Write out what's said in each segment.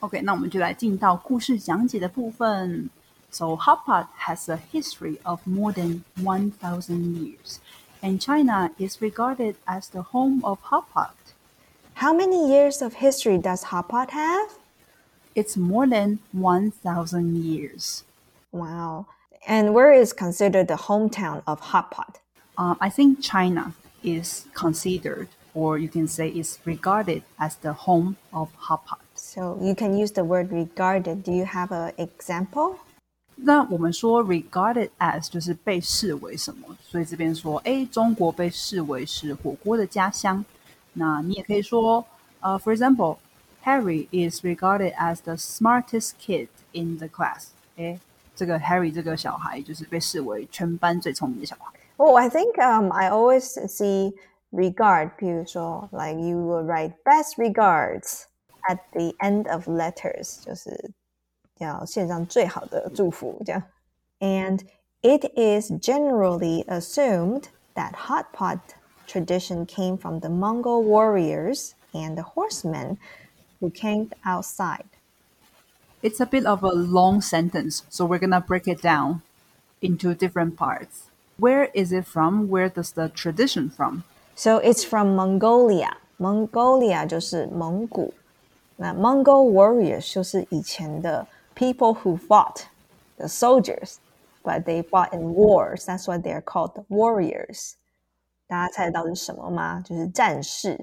OK，那我们就来进到故事讲解的部分。So hot pot has a history of more than 1,000 years, and China is regarded as the home of hot pot. How many years of history does hot pot have? It's more than 1,000 years. Wow. And where is considered the hometown of hot pot? Uh, I think China is considered, or you can say is regarded as the home of hot pot. So you can use the word regarded. Do you have an example? 那我们说 regarded as 就是被视为什么，所以这边说，哎，中国被视为是火锅的家乡。那你也可以说，呃、uh,，for example, Harry is regarded as the smartest kid in the class。哎，这个 Harry 这个小孩就是被视为全班最聪明的小孩。Oh, I think um I always see regard，比如说 like you will write best regards at the end of letters，就是要献上最好的祝福这样。And it is generally assumed that hot pot tradition came from the Mongol warriors and the horsemen who camped outside. It's a bit of a long sentence, so we're gonna break it down into different parts. Where is it from? Where does the tradition from? So it's from Mongolia. Mongolia 就是蒙古。 那 Mongol warriors 就是以前的 people who fought, the soldiers, but they fought in wars. That's why they are called warriors. 大家猜得到是什么吗？就是战士。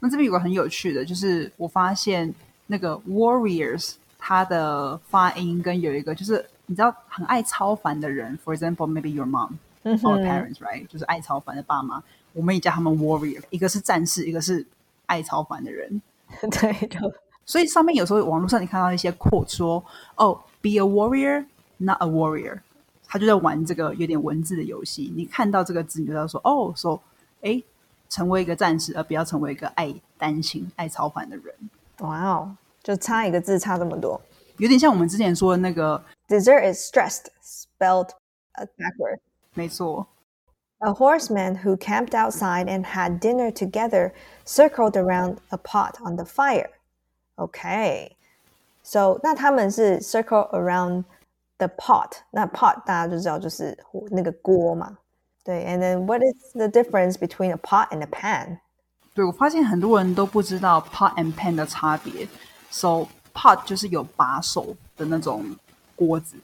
那这边有个很有趣的，就是我发现那个 warriors 它的发音跟有一个就是你知道很爱超凡的人，for example maybe your mom or parents right，就是爱超凡的爸妈，我们也叫他们 warrior，一个是战士，一个是爱超凡的人。对的。所以上面有时候网络上你看到一些 quote 说，哦，be a warrior, not a worrier，他就在玩这个有点文字的游戏。你看到这个字，你就要说，哦，说，哎，成为一个战士，而不要成为一个爱担心、爱操烦的人。哇哦，就差一个字，差这么多，有点像我们之前说的那个 dessert is stressed, spelled backward。没错。A horseman who camped outside and had dinner together circled around a pot on the fire. Okay, so 那他们是 circle around the pot. 那 pot 大家就知道就是火那个锅嘛。对，and then what is the difference between a pot and a pan? 对，我发现很多人都不知道 pot and pan 的差别。So pot 就是有把手的那种锅子，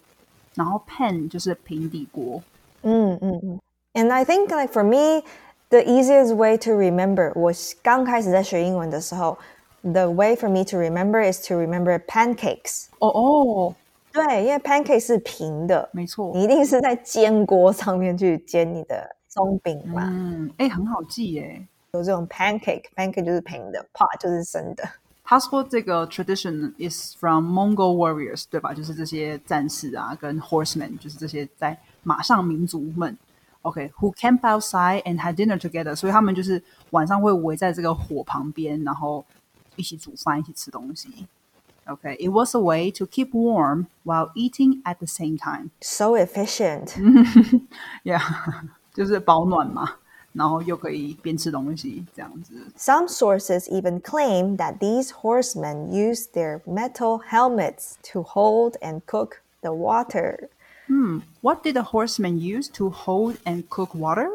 然后 pan 就是平底锅。嗯嗯嗯。And I think like for me, the easiest way to remember 我刚开始在学英文的时候，the way for me to remember is to remember pancakes。哦哦，对，因为 pancake 是平的，没错。你一定是在煎锅上面去煎你的松饼嘛。嗯，哎，很好记耶。有这种 pancake，pancake 就是平的，pot 就是生的。他说这个 tradition is from Mongol warriors，对吧？就是这些战士啊，跟 horsemen，就是这些在马上民族们。 OK，who、okay, camp outside and had dinner together，所以他们就是晚上会围在这个火旁边，然后一起煮饭，一起吃东西。Okay, it was a way to keep warm while eating at the same time. So efficient. yeah，就是保暖嘛。然后又可以边吃东西这样子。 Some sources even claim that these horsemen used their metal helmets to hold and cook the water. Hmm, what did the horsemen use to hold and cook water?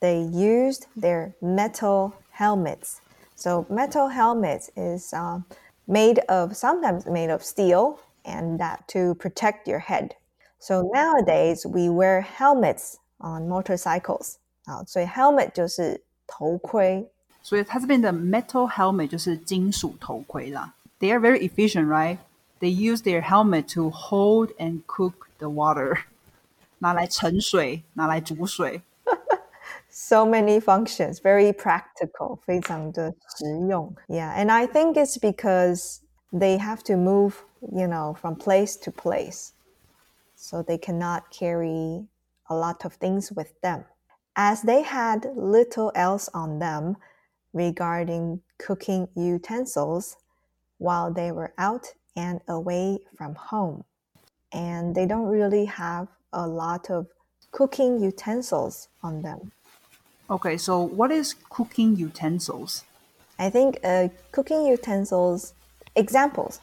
They used their metal helmets. So metal helmets is uh, made of sometimes made of steel, and that to protect your head. So nowadays we wear helmets on motorcycles. 好，所以 helmet 就是头盔。所以它这边的 metal helmet 就是金属头盔啦。They are very efficient, right? They use their helmet to hold and cook the water. 拿来盛水，拿来煮水。 So many functions, very practical, 非常的实用. Yeah, and I think it's because they have to move, you know, from place to place. So they cannot carry a lot of things with them. As they had little else on them regarding cooking utensils while they were out and away from home. And they don't really have a lot of cooking utensils on them. Okay, so what is cooking utensils? I think uh, cooking utensils Examples: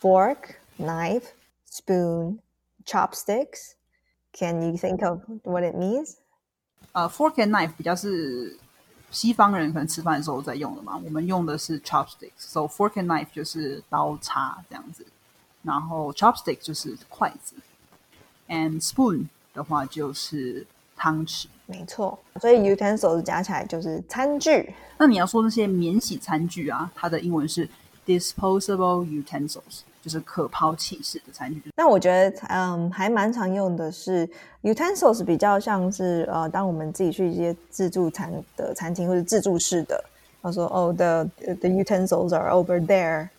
fork, knife, spoon, chopsticks. Can you think of what it means? 呃，fork and knife 比较是西方人可能吃饭的时候在用的嘛，我们用的是 chopsticks，so fork and knife 就是刀叉这样子， 然后 chopstick 就是筷子，and spoon 的话就是汤匙。没错，所以 utensils 加起来就是餐具。那你要说那些免洗餐具啊，它的英文是 disposable utensils。就是可抛弃式的餐具。那我觉得，嗯，还蛮常用的是 utensils，比较像是呃，当我们自己去一些自助餐的餐厅或者自助式的，他说哦，the the utensils are over there。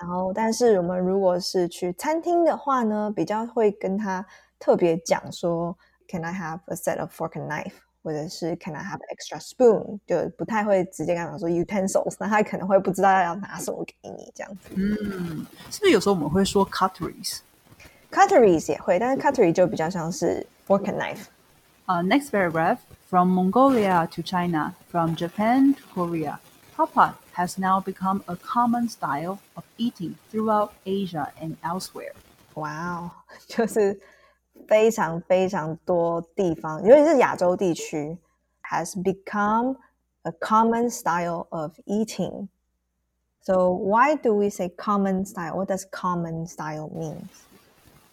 然后，但是我们如果是去餐厅的话呢，比较会跟他特别讲说，Can I have a set of fork and knife？或者是 Can I have extra spoon？就不太会直接跟他说 utensils，那他可能会不知道要拿什么给你这样子。嗯，是不是有时候我们会说 cutleries？cutleries 也会，但是 cutlery 就比较像是 fork and knife。Uh, next paragraph from Mongolia to China, from Japan to Korea, hot pot has now become a common style of eating throughout Asia and elsewhere. Wow，就是非常非常多地方，尤其是亚洲地区，has become a common style of eating. So why do we say common style? What does common style mean?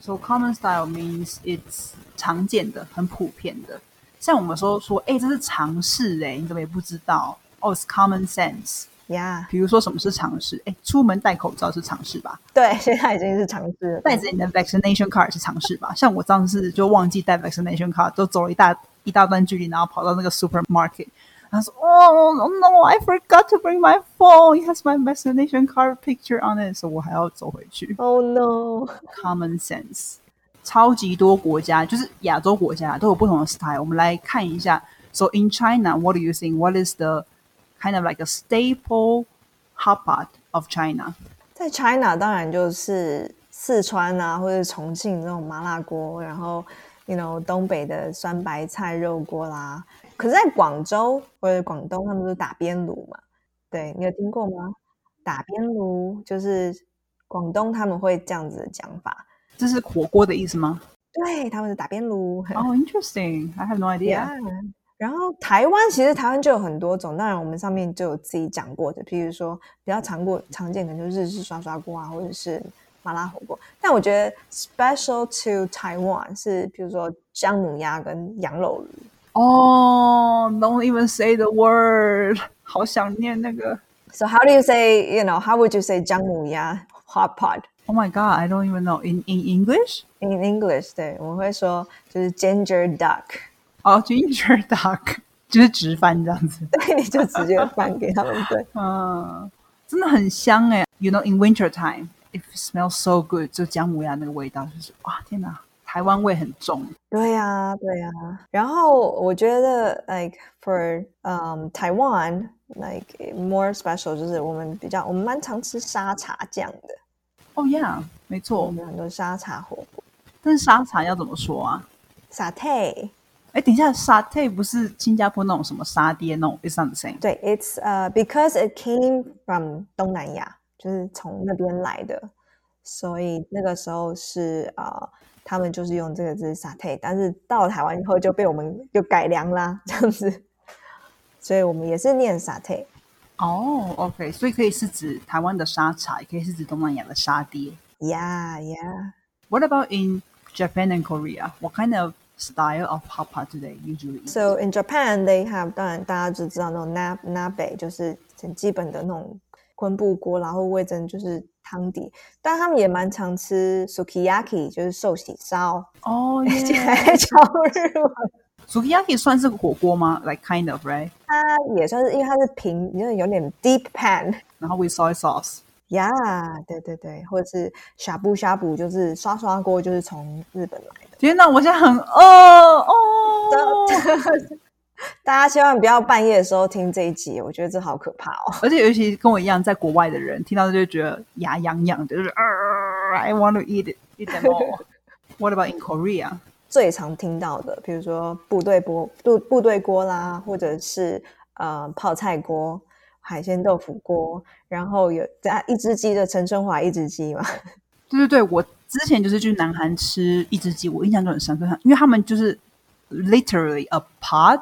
So common style means it's 常见的、很普遍的。像我们说说，哎，这是常识哎，你怎么也不知道？ 哦，it's common sense。Yeah，比如说什么是常识？哎，出门戴口罩是常识吧？对，现在已经是常识。带着你的 vaccination card 是常识吧？像我上次就忘记带 vaccination card，都走了一大一大段距离，然后跑到那个 supermarket，他说：“Oh no, I forgot to bring my phone. It has my vaccination card picture on it。”所以我还要走回去。Oh no, common sense。超级多国家，就是亚洲国家都有不同的 style。我们来看一下。So in China, what do you think? What is the kind of like a staple hot pot of China. 在 China 当然就是四川啊，或者重庆那种麻辣锅，然后 you know 东北的酸白菜肉锅啦。可是，在广州或者广东，他们都是打边炉嘛。对你有听过吗？打边炉就是广东他们会这样子的讲法。这是火锅的意思吗？对，他们是打边炉。Oh, interesting. I have no idea. Yeah. 然后台湾其实台湾就有很多种，当然我们上面就有自己讲过的，比如说比较常过常见的就日式刷刷锅啊，或者是麻辣火锅。但我觉得 special to Taiwan 是比如说姜母鸭跟羊肉炉。哦，Don't even say the word，好想念那个。So how do you say, you know, how would you say 姜母鸭 hot pot? Oh my god, I don't even know in in English. In English，对，我们会说就是 ginger duck。哦就 interduck，就是直翻这样子，对，就直接翻给他们。对，嗯，真的很香哎。You know, in winter time, it smells so good，就姜母鸭那个味道，就是哇，天哪，台湾味很重。对呀，对呀。然后我觉得，like for um Taiwan, like more special，就是我们比较，我们蛮常吃沙茶酱的。哦，Yeah，没错，我们很多沙茶火锅。但是沙茶要怎么说啊？Satay。哎，等一下，沙爹不是新加坡那种什么沙爹那种，It's not the same。对，It's 呃，because it came from 东南亚，就是从那边来的，所以那个时候是呃，他们就是用这个字沙爹，但是到了台湾以后就被我们就改良啦，这样子，所以我们也是念沙爹。哦，OK，所以可以是指台湾的沙茶，也可以是指东南亚的沙爹。Yeah, yeah. What about in Japan and Korea? What kind of style of hot pot do they usually eat? So in Japan, they have 当然大家就知道那种 nab nabe 就是很基本的那种昆布锅，然后味噌就是汤底，但他们也蛮常吃 sukiyaki，就是寿喜烧。哦，耶，超日文。Sukiyaki 算是火锅吗？Like kind of, right？它也算是，因为它是平，就是有点 deep pan，然后 with soy sauce。呀，对对对，或者是呷哺呷哺，就是刷刷锅，就是从日本来的。天哪，我现在很饿哦！大家千万不要半夜的时候听这一集，我觉得这好可怕哦。而且尤其跟我一样在国外的人，听到就会觉得牙痒痒的，就是 I want to eat it, eat them all. What about in Korea？最常听到的，比如说部队锅、部部队锅啦，或者是呃泡菜锅。海鲜豆腐锅，然后有加一只鸡的陈春华一只鸡嘛。对对对，我之前就是去南韩吃一只鸡，我印象就很深刻，因为他们就是 literally a pot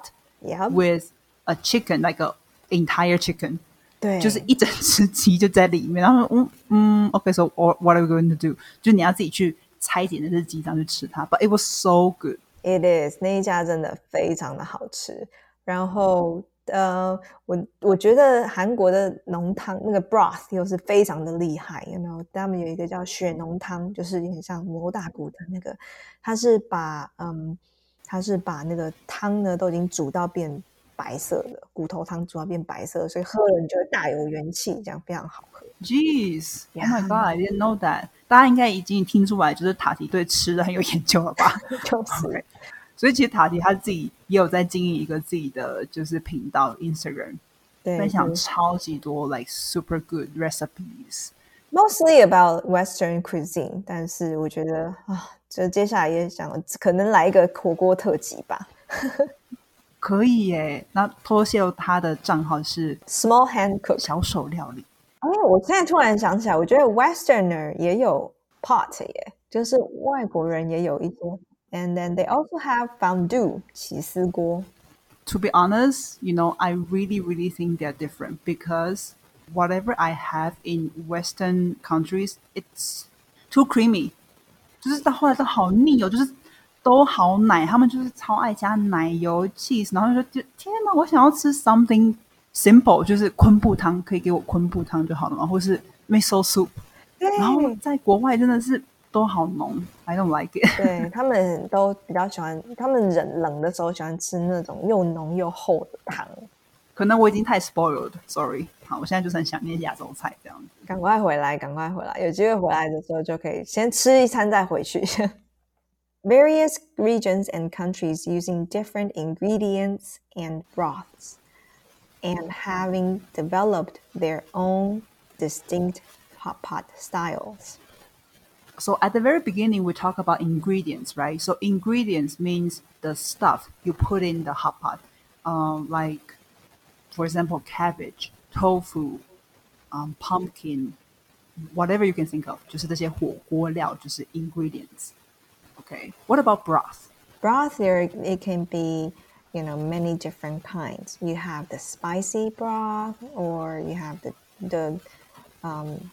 with a chicken, like a entire chicken，对，就是一整只鸡就在里面。然后嗯嗯，OK，so、what are we going to do？就是你要自己去拆解那只鸡，然后去吃它。But it was so good。It is 那一家真的非常的好吃，然后呃，我我觉得韩国的浓汤那个 broth 又是非常的厉害，you know，他们有一个叫血浓汤，就是有点像牛大骨的那个，它是把嗯，它是把那个汤呢都已经煮到变白色的，骨头汤煮到变白色，所以喝了你就会大有元气，这样非常好喝。Jeez，Oh my Yeah. God，I didn't know that。大家应该已经听出来，就是塔提对吃的很有研究了吧？就是。所以其实塔提他自己也有在经营一个自己的就是频道 Instagram，对，分享超级多 like super good recipes。mostly about Western cuisine，但是我觉得啊，就接下来也想可能来一个火锅特辑吧。可以耶，那偷泄露他的账号是 Small hand cook。小手料理。哎，我现在突然想起来，我觉得 Westerner 也有 pot 耶，就是外国人也有一些。And then they also have fondue 起司锅。 To be honest, you know, I really, really think they're different because whatever I have in Western countries, it's too creamy. 就是到后来都好腻哦，就是都好奶，他们就是超爱加奶油、cheese，然后就说就天哪，我想要吃 something simple，就是昆布汤，可以给我昆布汤就好了嘛，或是 miso soup。对然后在国外真的是 都好浓，I don't like it。对他们都比较喜欢，他们冷冷的时候喜欢吃那种又浓又厚的汤。可能我已经太 spoiled，sorry。好，我现在就是很想念亚洲菜这样子。赶快回来，赶快回来！有机会回来的时候就可以先吃一餐再回去。Various regions and countries using different ingredients and broths, and having developed their own distinct hot pot styles. So at the very beginning, we talk about ingredients, right? So ingredients means the stuff you put in the hot pot, um, like, for example, cabbage, tofu, um, pumpkin, whatever you can think of. 就是这些火锅料，就是 ingredients. Okay. What about broth? Broth there it can be, you know, many different kinds. You have the spicy broth, or you have the the um,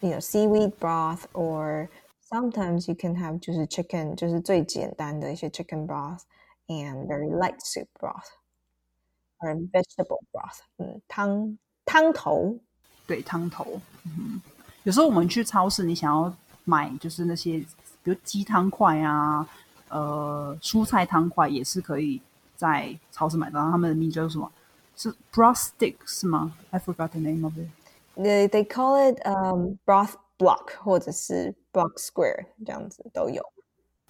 you know seaweed broth, or sometimes you can have 就是 chicken，就是最简单的一些 chicken broth and very light soup broth or vegetable broth，嗯，汤汤头。对，汤头。嗯，有时候我们去超市，你想要买就是那些，比如鸡汤块啊，呃，蔬菜汤块也是可以在超市买到。他们的名字叫什么？是 broth stick 是吗？I forgot the name of it。 They they call it um broth block 或者是 block square 这样子都有。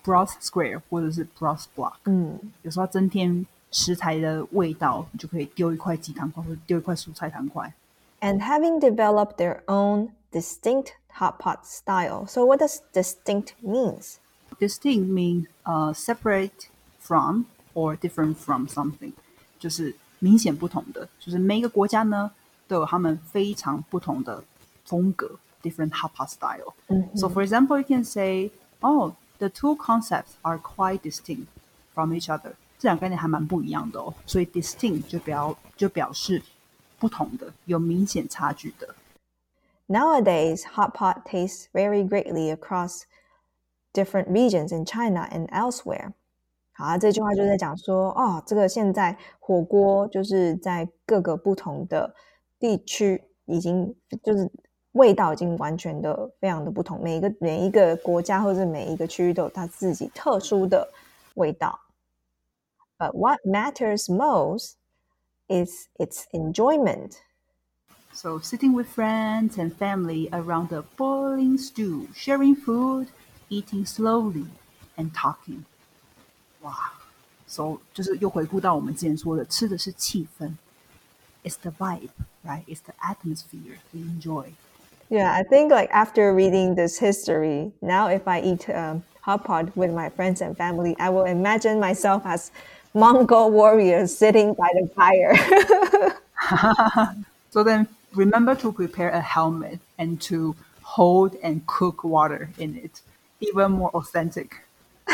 broth square 或者是 broth block。嗯。有时候要增添食材的味道，你就可以丢一块鸡汤块，或者丢一块蔬菜汤块。 and having developed their own distinct hot pot style. So what does distinct means? distinct means uh separate from or different from something，就是明显不同的，就是每一个国家呢 都有他们非常不同的风格，different hot pot style。So for example, you can say, oh, the two concepts are quite distinct from each other。这两个概念还蛮不一样的哦，所以 distinct 就表就表示不同的，有明显差距的。 Nowadays, hot pot tastes vary greatly across different regions in China and elsewhere. 好啊，这句话就在讲说，哦，这个现在火锅就是在各个不同的 地区，已经就是味道已经完全的非常的不同，每一个每一个国家或者是每一个区域都有它自己特殊的味道。But what matters most is its enjoyment. So sitting with friends and family around a boiling stew, sharing food, eating slowly, and talking. 哇，so 就是又回顾到我们之前说的，吃的是气氛，it's the vibe, Right? It's the atmosphere we enjoy. Yeah, I think like after reading this history, now if I eat um, hot pot with my friends and family, I will imagine myself as Mongol warriors sitting by the fire. so then remember to prepare a helmet and to hold and cook water in it, even more authentic.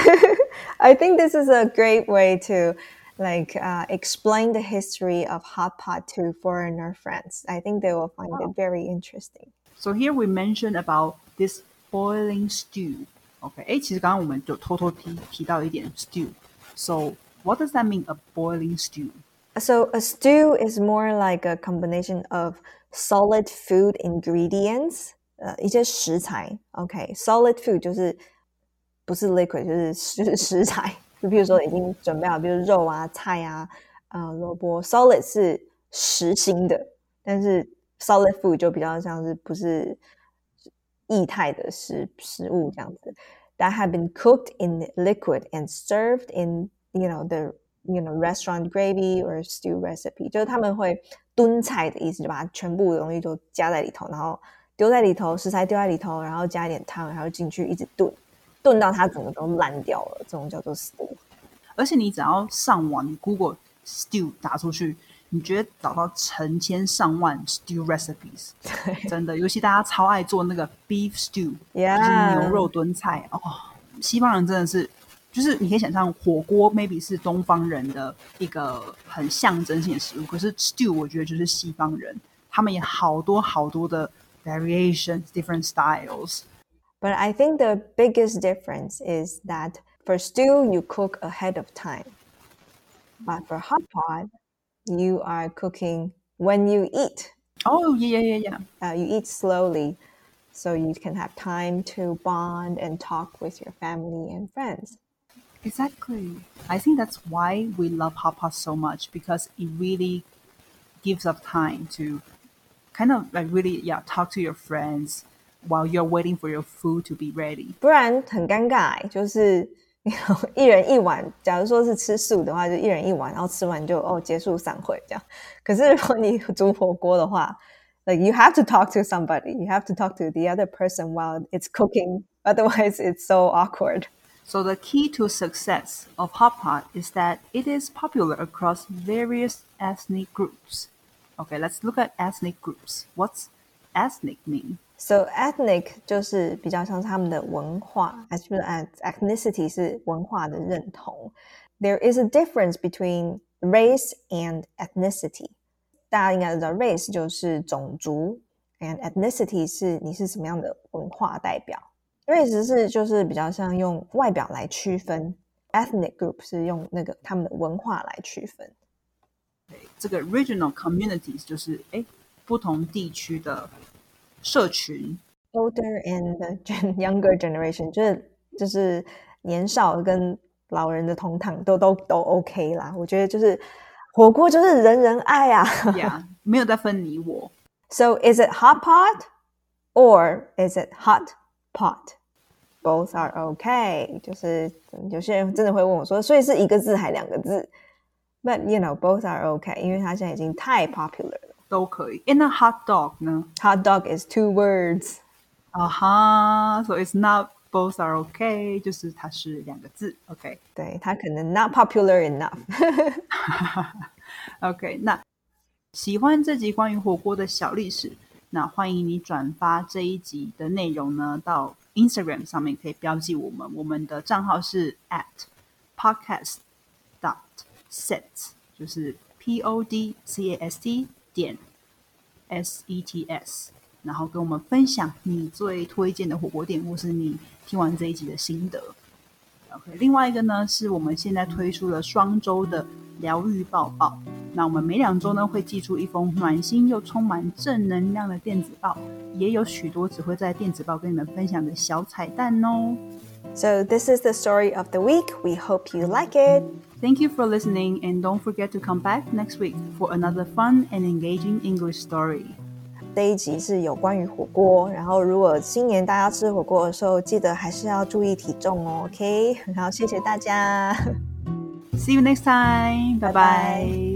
I think this is a great way to like uh, explain the history of hot pot to foreigner friends. I think they will find it very interesting. So here we mentioned about this boiling stew. OK，哎，其实刚刚我们就偷偷提提到一点 stew。So what does that mean? A boiling stew? So a stew is more like a combination of solid food ingredients，呃，一些食材。OK，solid、okay, food 就是不是 liquid，就是就是食材。 就比如说已经准备好，比如肉啊、菜啊、呃萝卜。Solid 是实心的，但是 solid food 就比较像是不是液态的食食物这样子。That have been cooked in liquid and served in you know the you know restaurant gravy or stew recipe，就是他们会炖菜的意思，就把它全部的东西都加在里头，然后丢在里头，食材丢在里头，然后加一点汤，然后进去一直炖。炖到它整个都烂掉了，这种叫做 stew。而且你只要上网，你 Google stew 打出去，你觉得找到成千上万 stew recipes，真的，尤其大家超爱做那个 beef stew，就是牛肉炖菜哦。西方人真的是，就是你可以想象火锅 maybe 是东方人的一个很象征性的食物，可是 stew 我觉得就是西方人，他们也好多好多的 variations，different styles。But I think the biggest difference is that for stew, you cook ahead of time. But for hot pot, you are cooking when you eat. Oh, yeah, yeah, yeah, yeah. Uh, you eat slowly so you can have time to bond and talk with your family and friends. Exactly. I think that's why we love hot pot so much because it really gives us time to kind of like really, yeah, talk to your friends, while you're waiting for your food to be ready，不然很尴尬，就是一人一碗。假如说是吃素的话，就一人一碗，然后吃完就哦结束散会这样。可是如果你煮火锅的话，like you have to talk to somebody, you have to talk to the other person while it's cooking. Otherwise, it's so awkward. So the key to success of hot pot is that it is popular across various ethnic groups. Okay, let's look at ethnic groups. What's ethnic mean? So ethnic 就是比较像是他们的文化，as 就是 ethnicity 是文化的认同。There is a difference between race and ethnicity。大家应该知道，race 就是种族，and ethnicity 是你是什么样的文化代表。race 是就是比较像用外表来区分，ethnic group 是用那个他们的文化来区分。这个 regional communities 就是哎不同地区的。 社群，older and younger generation，就是就是年少跟老人的同堂都都都 OK 啦。我觉得就是火锅就是人人爱啊，Yeah，没有在分你我。So is it hot pot or is it hot pot? Both are okay。就是有些人真的会问我说，所以是一个字还两个字？But you know, both are okay，因为它现在已经太 popular 了。都可以。那 hot dog 呢？Hot dog is two words. 啊哈，so it's not both are okay，就是它是两个字。OK，对，它可能 not popular enough。OK，那喜欢这集关于火锅的小历史，那欢迎你转发这一集的内容呢到 Instagram 上面，可以标记我们，我们的账号是 at podcast dot set，就是 P O D C A S T。 点 S E T S，然后跟我们分享你最推荐的火锅店，或是你听完这一集的心得。OK，另外一个呢，是我们现在推出了双周的疗愈抱抱。那我们每两周呢，会寄出一封暖心又充满正能量的电子报，也有许多只会在电子报跟你们分享的小彩蛋哦。So this is the story of the week. We hope you like it. Thank you for listening, and don't forget to come back next week for another fun and engaging English story. 这一集是有关于火锅，然后如果新年大家吃火锅的时候，记得还是要注意体重哦，OK？好，谢谢大家，See you next time，拜拜。